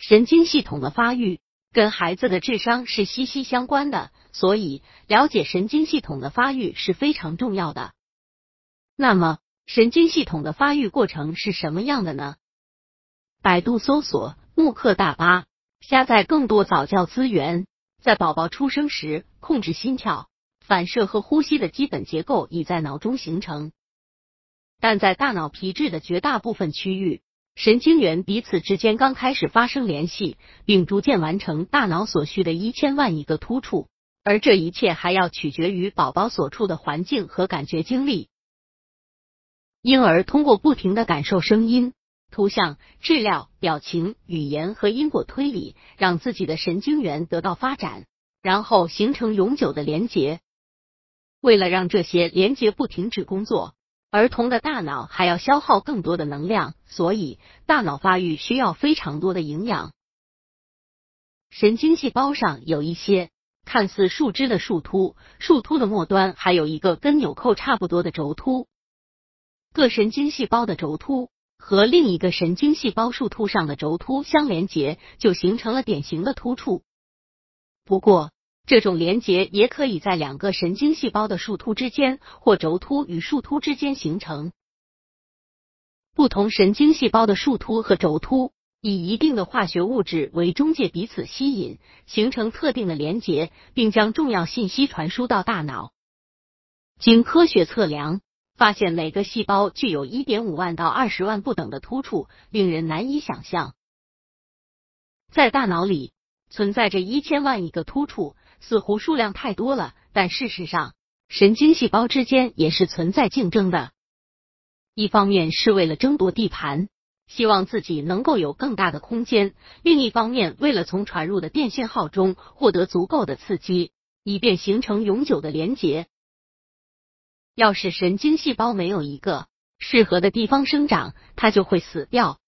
神经系统的发育跟孩子的智商是息息相关的，所以了解神经系统的发育是非常重要的。那么，神经系统的发育过程是什么样的呢？百度搜索“慕课大巴”，下载更多早教资源。在宝宝出生时，控制心跳、反射和呼吸的基本结构已在脑中形成，但在大脑皮质的绝大部分区域。神经元彼此之间刚开始发生联系，并逐渐完成大脑所需的一千万亿个突触，而这一切还要取决于宝宝所处的环境和感觉经历。婴儿通过不停的感受声音、图像、质料、表情、语言和因果推理，让自己的神经元得到发展，然后形成永久的连结。为了让这些连结不停止工作。儿童的大脑还要消耗更多的能量，所以大脑发育需要非常多的营养。神经细胞上有一些看似树枝的树突，树突的末端还有一个跟纽扣差不多的轴突。各神经细胞的轴突和另一个神经细胞树突上的轴突相连接，就形成了典型的突触。不过，这种连接也可以在两个神经细胞的树突之间或轴突与树突之间形成。不同神经细胞的树突和轴突以一定的化学物质为中介，彼此吸引，形成特定的连接，并将重要信息传输到大脑。经科学测量，发现每个细胞具有一点五万到二十万不等的突触，令人难以想象。在大脑里存在着一千万亿个突触。似乎数量太多了，但事实上，神经细胞之间也是存在竞争的。一方面是为了争夺地盘，希望自己能够有更大的空间；另一方面，为了从传入的电信号中获得足够的刺激，以便形成永久的连结。要是神经细胞没有一个适合的地方生长，它就会死掉。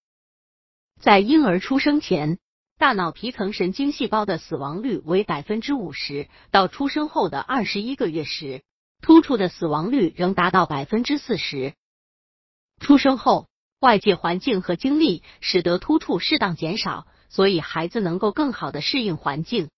在婴儿出生前。大脑皮层神经细胞的死亡率为百分之五十，到出生后的二十一个月时，突触的死亡率仍达到百分之四十。出生后，外界环境和经历使得突触适当减少，所以孩子能够更好的适应环境。